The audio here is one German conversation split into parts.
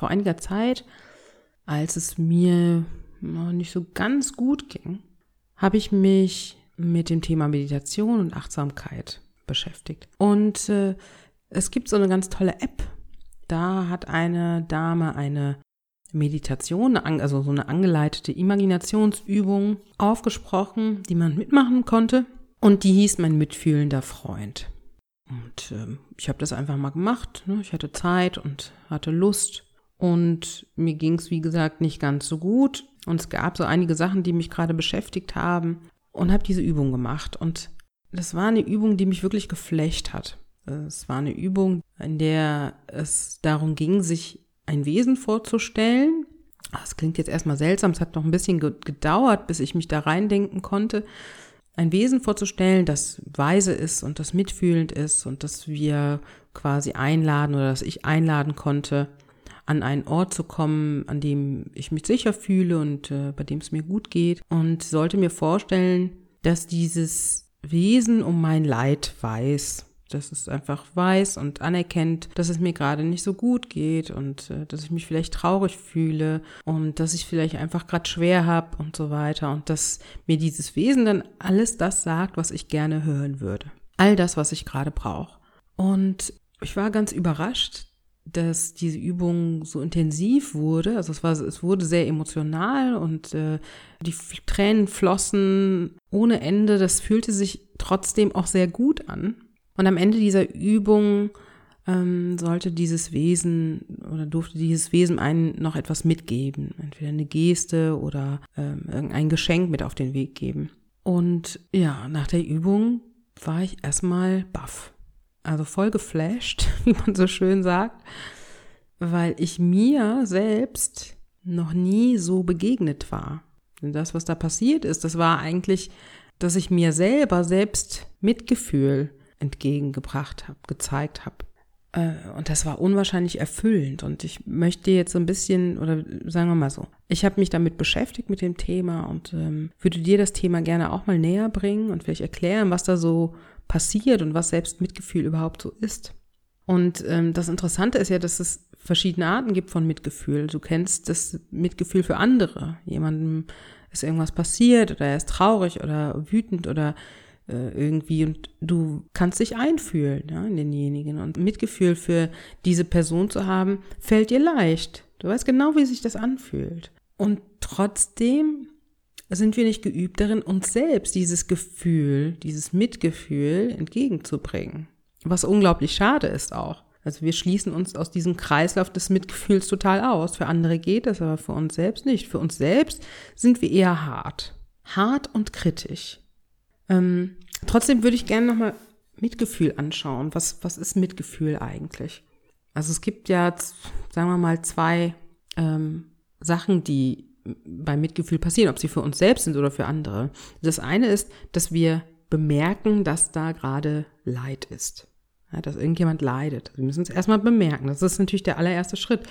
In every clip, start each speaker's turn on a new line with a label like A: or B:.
A: vor einiger Zeit, als es mir noch nicht so ganz gut ging, habe ich mich mit dem Thema Meditation und Achtsamkeit beschäftigt. Und äh, es gibt so eine ganz tolle App. Da hat eine Dame eine Meditation, also so eine angeleitete Imaginationsübung aufgesprochen, die man mitmachen konnte. Und die hieß mein mitfühlender Freund. Und äh, ich habe das einfach mal gemacht. Ne? Ich hatte Zeit und hatte Lust. Und mir ging es, wie gesagt, nicht ganz so gut. Und es gab so einige Sachen, die mich gerade beschäftigt haben. Und habe diese Übung gemacht. Und das war eine Übung, die mich wirklich geflecht hat. Es war eine Übung, in der es darum ging, sich ein Wesen vorzustellen. Das klingt jetzt erstmal seltsam, es hat noch ein bisschen gedauert, bis ich mich da reindenken konnte. Ein Wesen vorzustellen, das weise ist und das mitfühlend ist und das wir quasi einladen oder dass ich einladen konnte, an einen Ort zu kommen, an dem ich mich sicher fühle und äh, bei dem es mir gut geht und sollte mir vorstellen, dass dieses Wesen um mein Leid weiß dass es einfach weiß und anerkennt, dass es mir gerade nicht so gut geht und äh, dass ich mich vielleicht traurig fühle und dass ich vielleicht einfach gerade schwer habe und so weiter und dass mir dieses Wesen dann alles das sagt, was ich gerne hören würde. All das, was ich gerade brauche. Und ich war ganz überrascht, dass diese Übung so intensiv wurde. Also es war, es wurde sehr emotional und äh, die Tränen flossen ohne Ende. Das fühlte sich trotzdem auch sehr gut an. Und am Ende dieser Übung ähm, sollte dieses Wesen oder durfte dieses Wesen einen noch etwas mitgeben. Entweder eine Geste oder ähm, irgendein Geschenk mit auf den Weg geben. Und ja, nach der Übung war ich erstmal baff. Also voll geflasht, wie man so schön sagt, weil ich mir selbst noch nie so begegnet war. Denn das, was da passiert ist, das war eigentlich, dass ich mir selber selbst Mitgefühl entgegengebracht habe, gezeigt habe. Äh, und das war unwahrscheinlich erfüllend. Und ich möchte jetzt so ein bisschen, oder sagen wir mal so, ich habe mich damit beschäftigt mit dem Thema und ähm, würde dir das Thema gerne auch mal näher bringen und vielleicht erklären, was da so passiert und was Selbstmitgefühl überhaupt so ist. Und ähm, das Interessante ist ja, dass es verschiedene Arten gibt von Mitgefühl. Du kennst das Mitgefühl für andere. Jemandem ist irgendwas passiert oder er ist traurig oder wütend oder äh, irgendwie und du kannst dich einfühlen ja, in denjenigen und Mitgefühl für diese Person zu haben, fällt dir leicht. Du weißt genau, wie sich das anfühlt. Und trotzdem sind wir nicht geübt darin, uns selbst dieses Gefühl, dieses Mitgefühl entgegenzubringen. Was unglaublich schade ist auch. Also wir schließen uns aus diesem Kreislauf des Mitgefühls total aus. Für andere geht das, aber für uns selbst nicht. Für uns selbst sind wir eher hart. Hart und kritisch. Ähm, trotzdem würde ich gerne nochmal Mitgefühl anschauen. Was, was ist Mitgefühl eigentlich? Also es gibt ja, sagen wir mal, zwei ähm, Sachen, die beim Mitgefühl passieren, ob sie für uns selbst sind oder für andere. Das eine ist, dass wir bemerken, dass da gerade Leid ist. Ja, dass irgendjemand leidet. Wir müssen es erstmal bemerken. Das ist natürlich der allererste Schritt.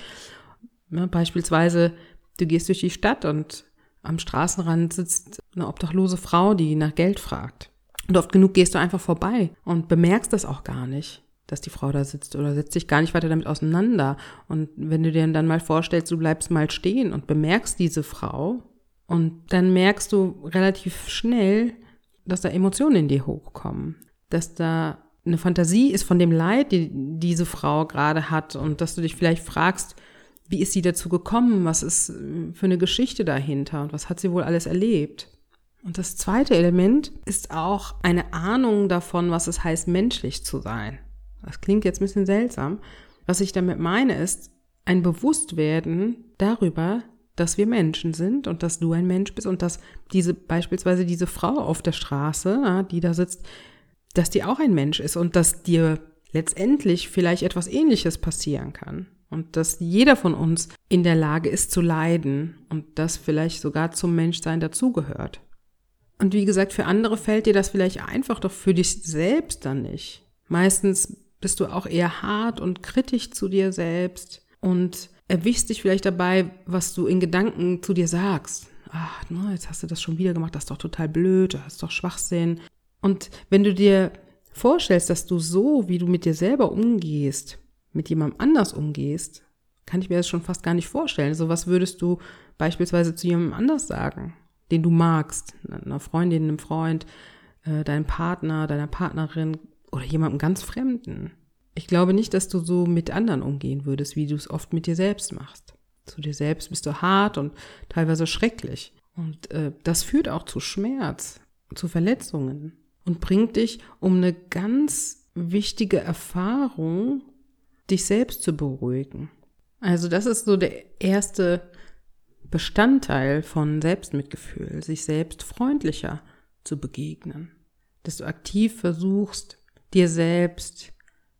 A: Ja, beispielsweise, du gehst durch die Stadt und am Straßenrand sitzt eine obdachlose Frau, die nach Geld fragt. Und oft genug gehst du einfach vorbei und bemerkst das auch gar nicht, dass die Frau da sitzt oder setzt dich gar nicht weiter damit auseinander. Und wenn du dir dann mal vorstellst, du bleibst mal stehen und bemerkst diese Frau und dann merkst du relativ schnell, dass da Emotionen in dir hochkommen, dass da eine Fantasie ist von dem Leid, die diese Frau gerade hat und dass du dich vielleicht fragst, wie ist sie dazu gekommen? Was ist äh, für eine Geschichte dahinter? Und was hat sie wohl alles erlebt? Und das zweite Element ist auch eine Ahnung davon, was es heißt, menschlich zu sein. Das klingt jetzt ein bisschen seltsam. Was ich damit meine, ist ein Bewusstwerden darüber, dass wir Menschen sind und dass du ein Mensch bist und dass diese, beispielsweise diese Frau auf der Straße, die da sitzt, dass die auch ein Mensch ist und dass dir letztendlich vielleicht etwas ähnliches passieren kann und dass jeder von uns in der Lage ist zu leiden und das vielleicht sogar zum Menschsein dazugehört. Und wie gesagt, für andere fällt dir das vielleicht einfach, doch für dich selbst dann nicht. Meistens bist du auch eher hart und kritisch zu dir selbst und erwischst dich vielleicht dabei, was du in Gedanken zu dir sagst. Ach, na, jetzt hast du das schon wieder gemacht, das ist doch total blöd, das ist doch Schwachsinn. Und wenn du dir vorstellst, dass du so, wie du mit dir selber umgehst, mit jemandem anders umgehst, kann ich mir das schon fast gar nicht vorstellen. So was würdest du beispielsweise zu jemandem anders sagen, den du magst, einer Freundin, einem Freund, äh, deinem Partner, deiner Partnerin oder jemandem ganz Fremden. Ich glaube nicht, dass du so mit anderen umgehen würdest, wie du es oft mit dir selbst machst. Zu dir selbst bist du hart und teilweise schrecklich. Und äh, das führt auch zu Schmerz, zu Verletzungen und bringt dich um eine ganz wichtige Erfahrung, dich selbst zu beruhigen. Also das ist so der erste Bestandteil von Selbstmitgefühl, sich selbst freundlicher zu begegnen. Dass du aktiv versuchst, dir selbst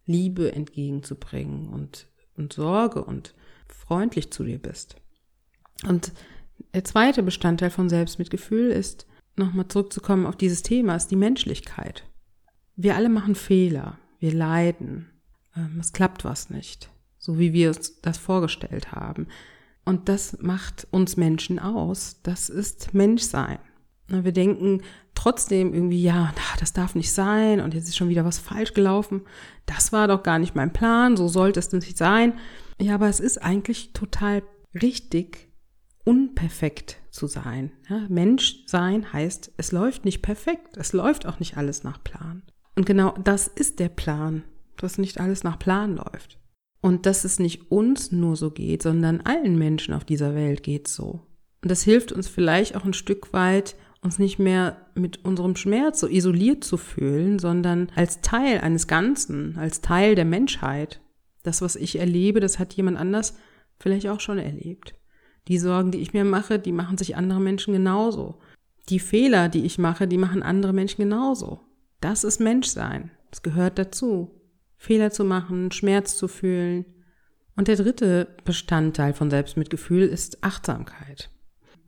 A: Liebe entgegenzubringen und, und Sorge und freundlich zu dir bist. Und der zweite Bestandteil von Selbstmitgefühl ist, nochmal zurückzukommen auf dieses Thema, ist die Menschlichkeit. Wir alle machen Fehler, wir leiden, ähm, es klappt was nicht, so wie wir uns das vorgestellt haben. Und das macht uns Menschen aus. Das ist Menschsein. Wir denken trotzdem irgendwie, ja, das darf nicht sein und jetzt ist schon wieder was falsch gelaufen. Das war doch gar nicht mein Plan, so sollte es nicht sein. Ja, aber es ist eigentlich total richtig, unperfekt zu sein. Ja, Mensch sein heißt, es läuft nicht perfekt, es läuft auch nicht alles nach Plan. Und genau das ist der Plan, dass nicht alles nach Plan läuft. Und dass es nicht uns nur so geht, sondern allen Menschen auf dieser Welt geht so. Und das hilft uns vielleicht auch ein Stück weit, uns nicht mehr mit unserem Schmerz so isoliert zu fühlen, sondern als Teil eines Ganzen, als Teil der Menschheit. Das, was ich erlebe, das hat jemand anders vielleicht auch schon erlebt. Die Sorgen, die ich mir mache, die machen sich andere Menschen genauso. Die Fehler, die ich mache, die machen andere Menschen genauso. Das ist Menschsein. Das gehört dazu. Fehler zu machen, Schmerz zu fühlen. Und der dritte Bestandteil von Selbstmitgefühl ist Achtsamkeit.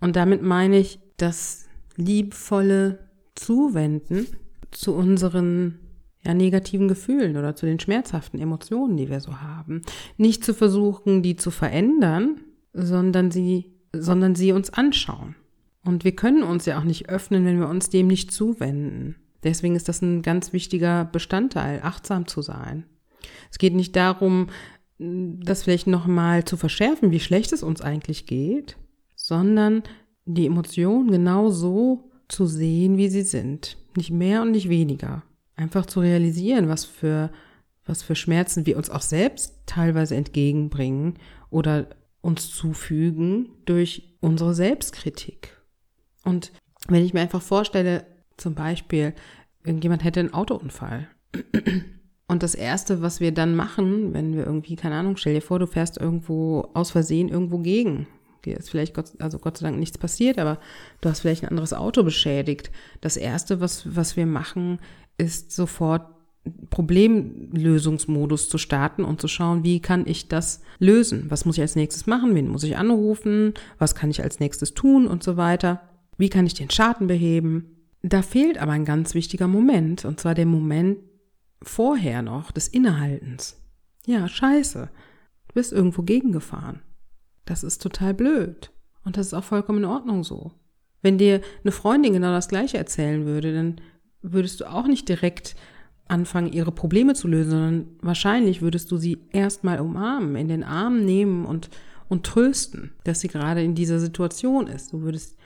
A: Und damit meine ich das liebvolle Zuwenden zu unseren ja, negativen Gefühlen oder zu den schmerzhaften Emotionen, die wir so haben. Nicht zu versuchen, die zu verändern, sondern sie, sondern sie uns anschauen. Und wir können uns ja auch nicht öffnen, wenn wir uns dem nicht zuwenden. Deswegen ist das ein ganz wichtiger Bestandteil, achtsam zu sein. Es geht nicht darum, das vielleicht nochmal zu verschärfen, wie schlecht es uns eigentlich geht, sondern die Emotionen genau so zu sehen, wie sie sind. Nicht mehr und nicht weniger. Einfach zu realisieren, was für, was für Schmerzen wir uns auch selbst teilweise entgegenbringen oder uns zufügen durch unsere Selbstkritik. Und wenn ich mir einfach vorstelle, zum Beispiel, irgendjemand hätte einen Autounfall. Und das Erste, was wir dann machen, wenn wir irgendwie, keine Ahnung, stell dir vor, du fährst irgendwo aus Versehen irgendwo gegen dir ist vielleicht Gott, also Gott sei Dank nichts passiert, aber du hast vielleicht ein anderes Auto beschädigt. Das erste, was, was wir machen, ist sofort Problemlösungsmodus zu starten und zu schauen, wie kann ich das lösen? Was muss ich als nächstes machen? Wen muss ich anrufen? Was kann ich als nächstes tun und so weiter? Wie kann ich den Schaden beheben? Da fehlt aber ein ganz wichtiger Moment, und zwar der Moment vorher noch des Innehaltens. Ja, scheiße. Du bist irgendwo gegengefahren. Das ist total blöd. Und das ist auch vollkommen in Ordnung so. Wenn dir eine Freundin genau das Gleiche erzählen würde, dann würdest du auch nicht direkt anfangen, ihre Probleme zu lösen, sondern wahrscheinlich würdest du sie erstmal umarmen, in den Arm nehmen und, und trösten, dass sie gerade in dieser Situation ist. Du würdest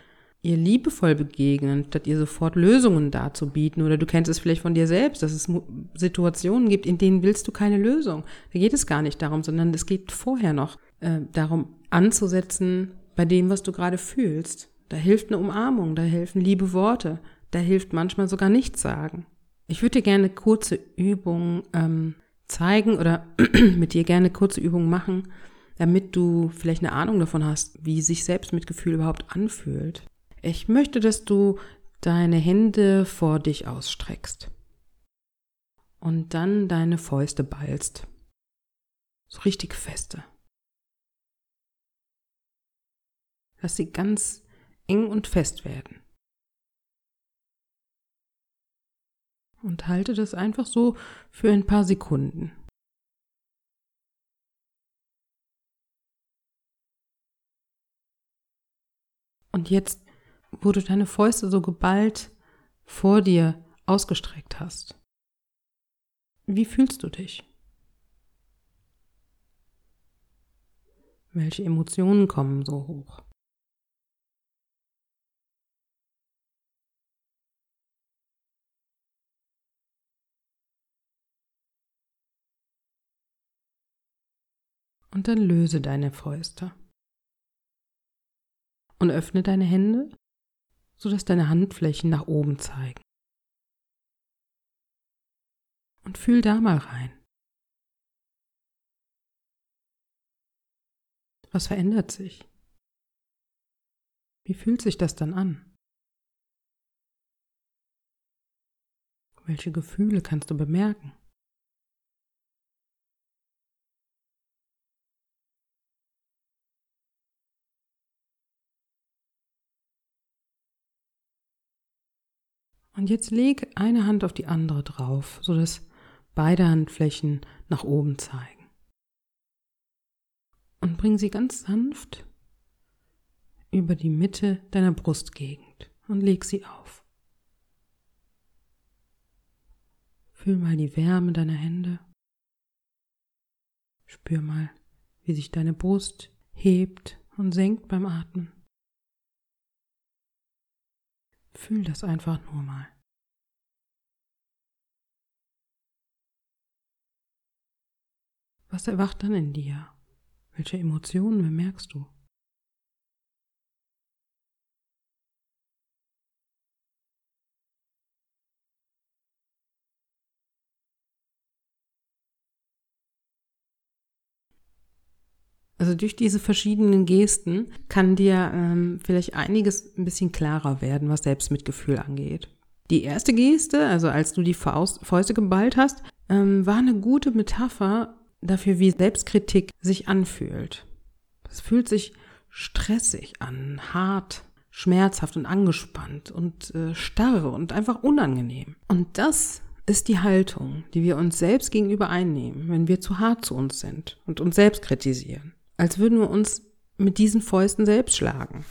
A: ihr liebevoll begegnen, statt ihr sofort Lösungen darzubieten. Oder du kennst es vielleicht von dir selbst, dass es Situationen gibt, in denen willst du keine Lösung. Da geht es gar nicht darum, sondern es geht vorher noch äh, darum, anzusetzen bei dem, was du gerade fühlst. Da hilft eine Umarmung, da helfen liebe Worte, da hilft manchmal sogar nichts sagen. Ich würde dir gerne kurze Übungen ähm, zeigen oder mit dir gerne kurze Übungen machen, damit du vielleicht eine Ahnung davon hast, wie sich Selbstmitgefühl überhaupt anfühlt. Ich möchte, dass du deine Hände vor dich ausstreckst und dann deine Fäuste ballst. So richtig feste. Lass sie ganz eng und fest werden. Und halte das einfach so für ein paar Sekunden. Und jetzt, wo du deine Fäuste so geballt vor dir ausgestreckt hast, wie fühlst du dich? Welche Emotionen kommen so hoch? Und dann löse deine Fäuste. Und öffne deine Hände, sodass deine Handflächen nach oben zeigen. Und fühl da mal rein. Was verändert sich? Wie fühlt sich das dann an? Welche Gefühle kannst du bemerken? Und jetzt leg eine Hand auf die andere drauf, sodass beide Handflächen nach oben zeigen. Und bring sie ganz sanft über die Mitte deiner Brustgegend und leg sie auf. Fühl mal die Wärme deiner Hände. Spür mal, wie sich deine Brust hebt und senkt beim Atmen. Fühl das einfach nur mal. Was erwacht dann in dir? Welche Emotionen bemerkst du? Also durch diese verschiedenen Gesten kann dir ähm, vielleicht einiges ein bisschen klarer werden, was Selbstmitgefühl angeht. Die erste Geste, also als du die Faust, Fäuste geballt hast, ähm, war eine gute Metapher dafür, wie Selbstkritik sich anfühlt. Es fühlt sich stressig an, hart, schmerzhaft und angespannt und äh, starr und einfach unangenehm. Und das ist die Haltung, die wir uns selbst gegenüber einnehmen, wenn wir zu hart zu uns sind und uns selbst kritisieren als würden wir uns mit diesen Fäusten selbst schlagen.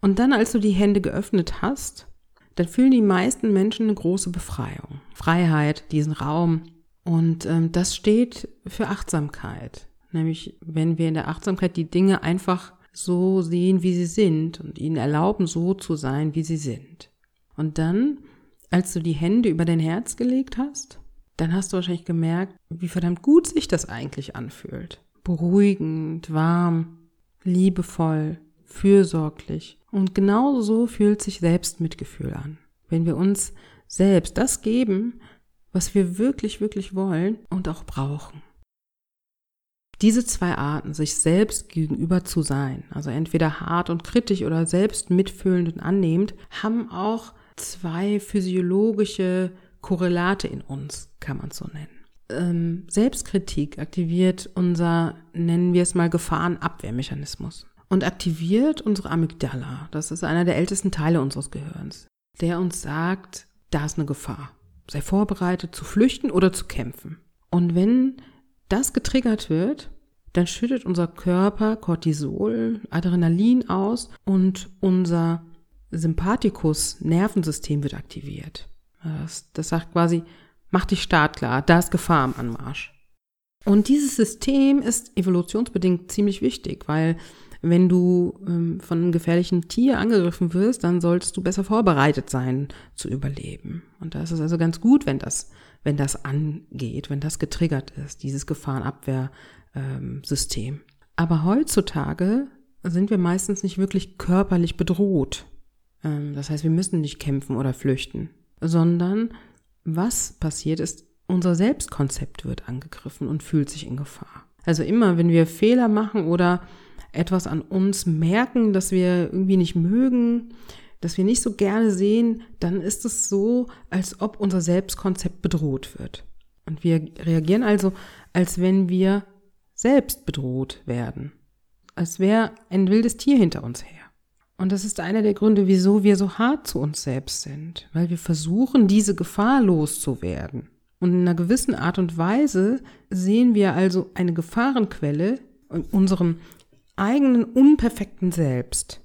A: Und dann, als du die Hände geöffnet hast, dann fühlen die meisten Menschen eine große Befreiung, Freiheit, diesen Raum. Und ähm, das steht für Achtsamkeit. Nämlich, wenn wir in der Achtsamkeit die Dinge einfach so sehen, wie sie sind und ihnen erlauben, so zu sein, wie sie sind. Und dann, als du die Hände über dein Herz gelegt hast, dann hast du wahrscheinlich gemerkt, wie verdammt gut sich das eigentlich anfühlt beruhigend, warm, liebevoll, fürsorglich. Und genau so fühlt sich Selbstmitgefühl an. Wenn wir uns selbst das geben, was wir wirklich, wirklich wollen und auch brauchen. Diese zwei Arten, sich selbst gegenüber zu sein, also entweder hart und kritisch oder selbst mitfühlend und annehmend, haben auch zwei physiologische Korrelate in uns, kann man so nennen ähm, Selbstkritik aktiviert unser, nennen wir es mal, Gefahrenabwehrmechanismus und aktiviert unsere Amygdala. Das ist einer der ältesten Teile unseres Gehirns, der uns sagt, da ist eine Gefahr. Sei vorbereitet zu flüchten oder zu kämpfen. Und wenn das getriggert wird, dann schüttet unser Körper Cortisol, Adrenalin aus und unser Sympathikus Nervensystem wird aktiviert. Das, das sagt quasi, Mach dich startklar, da ist Gefahr am Anmarsch. Und dieses System ist evolutionsbedingt ziemlich wichtig, weil wenn du ähm, von einem gefährlichen Tier angegriffen wirst, dann solltest du besser vorbereitet sein zu überleben. Und da ist es also ganz gut, wenn das, wenn das angeht, wenn das getriggert ist, dieses Gefahrenabwehrsystem. Ähm, Aber heutzutage sind wir meistens nicht wirklich körperlich bedroht. Ähm, das heißt, wir müssen nicht kämpfen oder flüchten, sondern was passiert ist, unser Selbstkonzept wird angegriffen und fühlt sich in Gefahr. Also immer, wenn wir Fehler machen oder etwas an uns merken, das wir irgendwie nicht mögen, das wir nicht so gerne sehen, dann ist es so, als ob unser Selbstkonzept bedroht wird. Und wir reagieren also, als wenn wir selbst bedroht werden. Als wäre ein wildes Tier hinter uns her. Und das ist einer der Gründe, wieso wir so hart zu uns selbst sind, weil wir versuchen, diese Gefahr loszuwerden. Und in einer gewissen Art und Weise sehen wir also eine Gefahrenquelle in unserem eigenen unperfekten Selbst.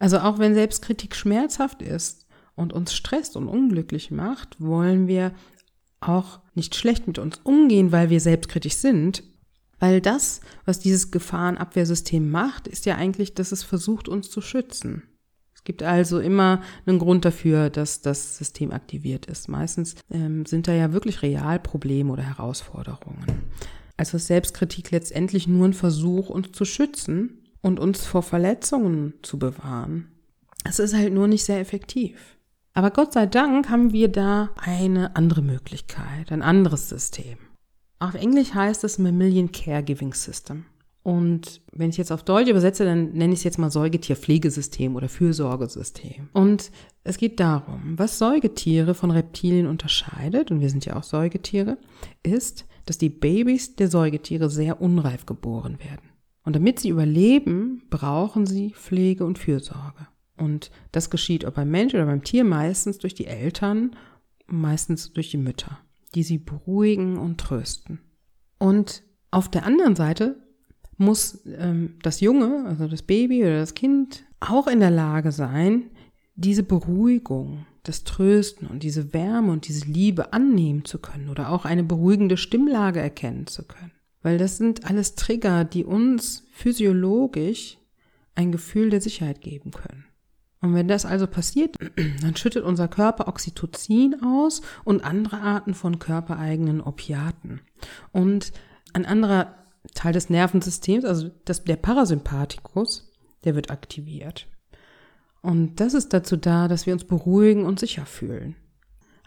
A: Also auch wenn Selbstkritik schmerzhaft ist und uns stresst und unglücklich macht, wollen wir auch nicht schlecht mit uns umgehen, weil wir selbstkritisch sind, Weil das, was dieses Gefahrenabwehrsystem macht, ist ja eigentlich, dass es versucht, uns zu schützen. Es gibt also immer einen Grund dafür, dass das System aktiviert ist. Meistens ähm, sind da ja wirklich real Probleme oder Herausforderungen. Also ist Selbstkritik letztendlich nur ein Versuch, uns zu schützen und uns vor Verletzungen zu bewahren. Es ist halt nur nicht sehr effektiv. Aber Gott sei Dank haben wir da eine andere Möglichkeit, ein anderes System. Auf Englisch heißt es Mammalian Caregiving System. Und wenn ich jetzt auf Deutsch übersetze, dann nenne ich es jetzt mal Säugetierpflegesystem oder Fürsorgesystem. Und es geht darum, was Säugetiere von Reptilien unterscheidet, und wir sind ja auch Säugetiere, ist, dass die Babys der Säugetiere sehr unreif geboren werden. Und damit sie überleben, brauchen sie Pflege und Fürsorge. Und das geschieht ob beim Mensch oder beim Tier meistens durch die Eltern, meistens durch die Mütter die sie beruhigen und trösten. Und auf der anderen Seite muss ähm, das Junge, also das Baby oder das Kind, auch in der Lage sein, diese Beruhigung, das Trösten und diese Wärme und diese Liebe annehmen zu können oder auch eine beruhigende Stimmlage erkennen zu können. Weil das sind alles Trigger, die uns physiologisch ein Gefühl der Sicherheit geben können. Und wenn das also passiert, dann schüttet unser Körper Oxytocin aus und andere Arten von körpereigenen Opiaten. Und ein anderer Teil des Nervensystems, also das, der Parasympathikus, der wird aktiviert. Und das ist dazu da, dass wir uns beruhigen und sicher fühlen.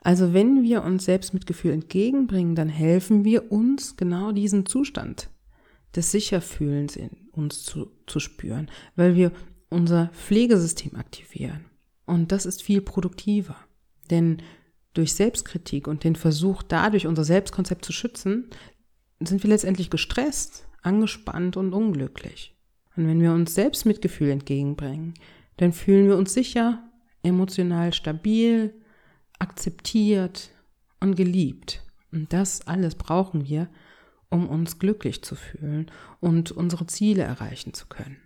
A: Also wenn wir uns Selbstmitgefühl entgegenbringen, dann helfen wir uns genau diesen Zustand des Sicherfühlens in uns zu, zu spüren, weil wir unser Pflegesystem aktivieren. Und das ist viel produktiver. Denn durch Selbstkritik und den Versuch, dadurch unser Selbstkonzept zu schützen, sind wir letztendlich gestresst, angespannt und unglücklich. Und wenn wir uns Selbstmitgefühl entgegenbringen, dann fühlen wir uns sicher, emotional stabil, akzeptiert und geliebt. Und das alles brauchen wir, um uns glücklich zu fühlen und unsere Ziele erreichen zu können.